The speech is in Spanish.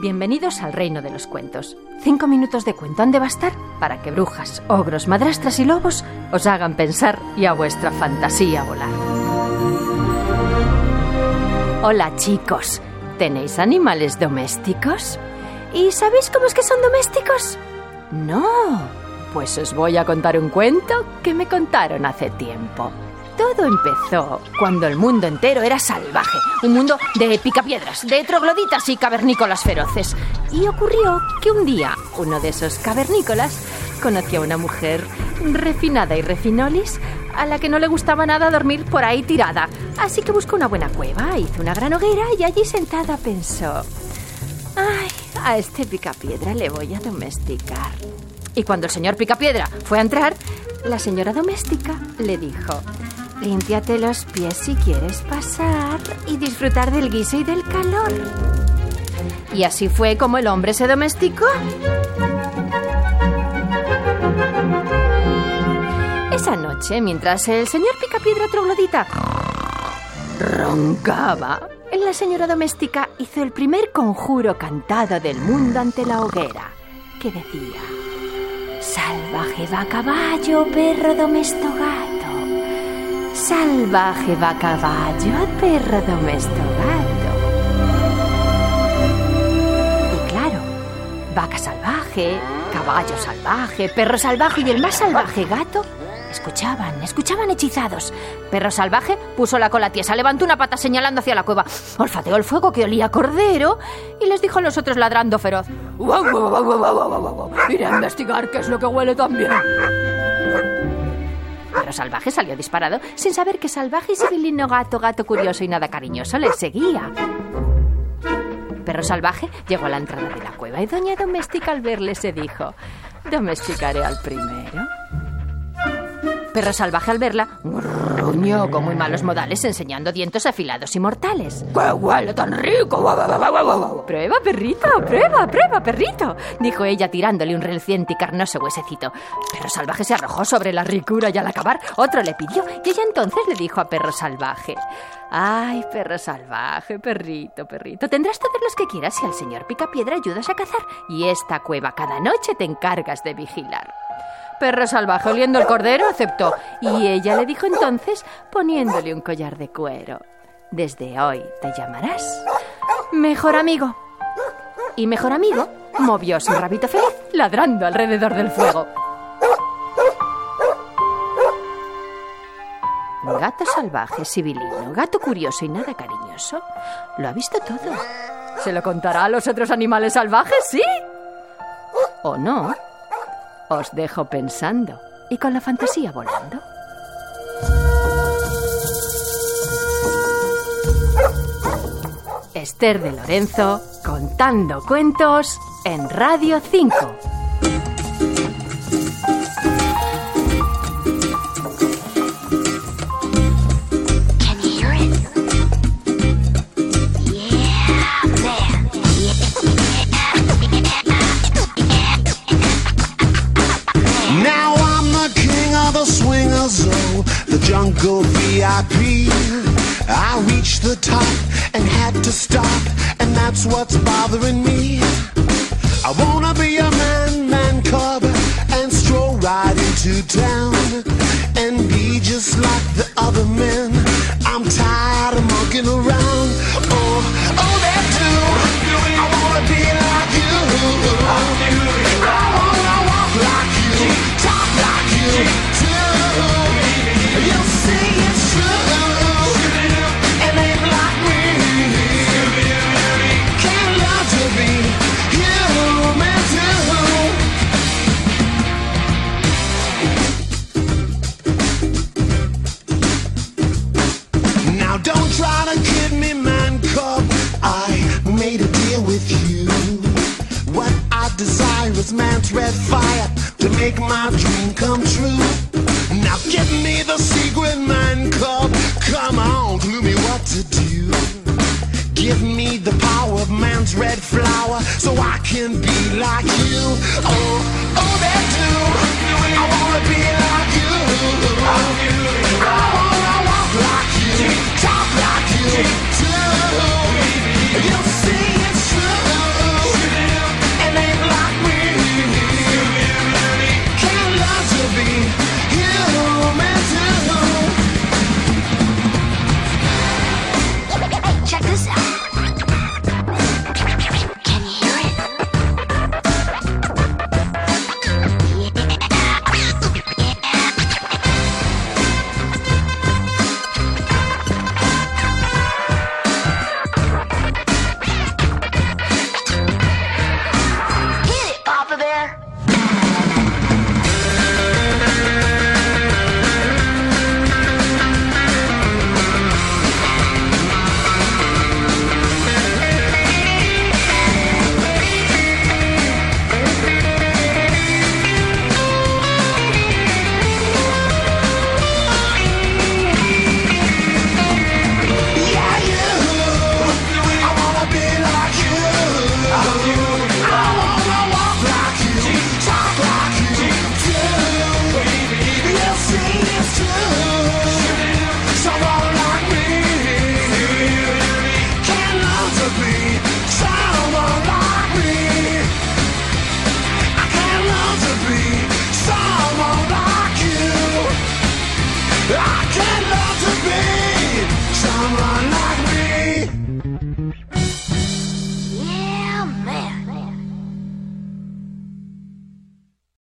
Bienvenidos al reino de los cuentos. Cinco minutos de cuento han de bastar para que brujas, ogros, madrastras y lobos os hagan pensar y a vuestra fantasía volar. Hola chicos, ¿tenéis animales domésticos? ¿Y sabéis cómo es que son domésticos? No, pues os voy a contar un cuento que me contaron hace tiempo. Todo empezó cuando el mundo entero era salvaje, un mundo de picapiedras, de trogloditas y cavernícolas feroces. Y ocurrió que un día uno de esos cavernícolas conoció a una mujer refinada y refinolis a la que no le gustaba nada dormir por ahí tirada. Así que buscó una buena cueva, hizo una gran hoguera y allí sentada pensó, ay, a este picapiedra le voy a domesticar. Y cuando el señor picapiedra fue a entrar, la señora doméstica le dijo, Límpiate los pies si quieres pasar y disfrutar del guiso y del calor. Y así fue como el hombre se domesticó. Esa noche, mientras el señor Picapiedra Troglodita roncaba, la señora doméstica hizo el primer conjuro cantado del mundo ante la hoguera, que decía: Salvaje va caballo, perro domesto gato. Salvaje va caballo, perro domesto gato. Y claro, vaca salvaje, caballo salvaje, perro salvaje y el más salvaje gato escuchaban, escuchaban hechizados. Perro salvaje puso la cola tiesa, levantó una pata señalando hacia la cueva, olfateó el fuego que olía a cordero y les dijo a los otros ladrando feroz: Iré a investigar qué es lo que huele tan bien. Pero Salvaje salió disparado sin saber que Salvaje y civilino gato, gato curioso y nada cariñoso le seguía. Perro Salvaje llegó a la entrada de la cueva y Doña Doméstica al verle se dijo, domesticaré al primero. Perro Salvaje al verla gruñó con muy malos modales enseñando dientes afilados y mortales. ¡Qué huele tan rico! Prueba, perrito, prueba, prueba, perrito, dijo ella tirándole un reluciente y carnoso huesecito. Perro Salvaje se arrojó sobre la ricura y al acabar otro le pidió y ella entonces le dijo a Perro Salvaje, Ay, perro salvaje, perrito, perrito, tendrás todos los que quieras si al señor Picapiedra ayudas a cazar y esta cueva cada noche te encargas de vigilar. Perro salvaje oliendo el cordero aceptó y ella le dijo entonces poniéndole un collar de cuero. Desde hoy te llamarás mejor amigo. Y mejor amigo movió su rabito feliz ladrando alrededor del fuego. Gato salvaje, civilino, gato curioso y nada cariñoso, lo ha visto todo. ¿Se lo contará a los otros animales salvajes? ¿Sí? ¿O no? Os dejo pensando y con la fantasía volando. Esther de Lorenzo contando cuentos en Radio 5. The swingers, oh, the jungle VIP. I reached the top and had to stop, and that's what's bothering me. I wanna be a man, man cub, and stroll right into town, and be just like the make my dream come true. Now give me the secret, man cub. Come on, clue me what to do. Give me the power of man's red flower so I can be like you. Oh,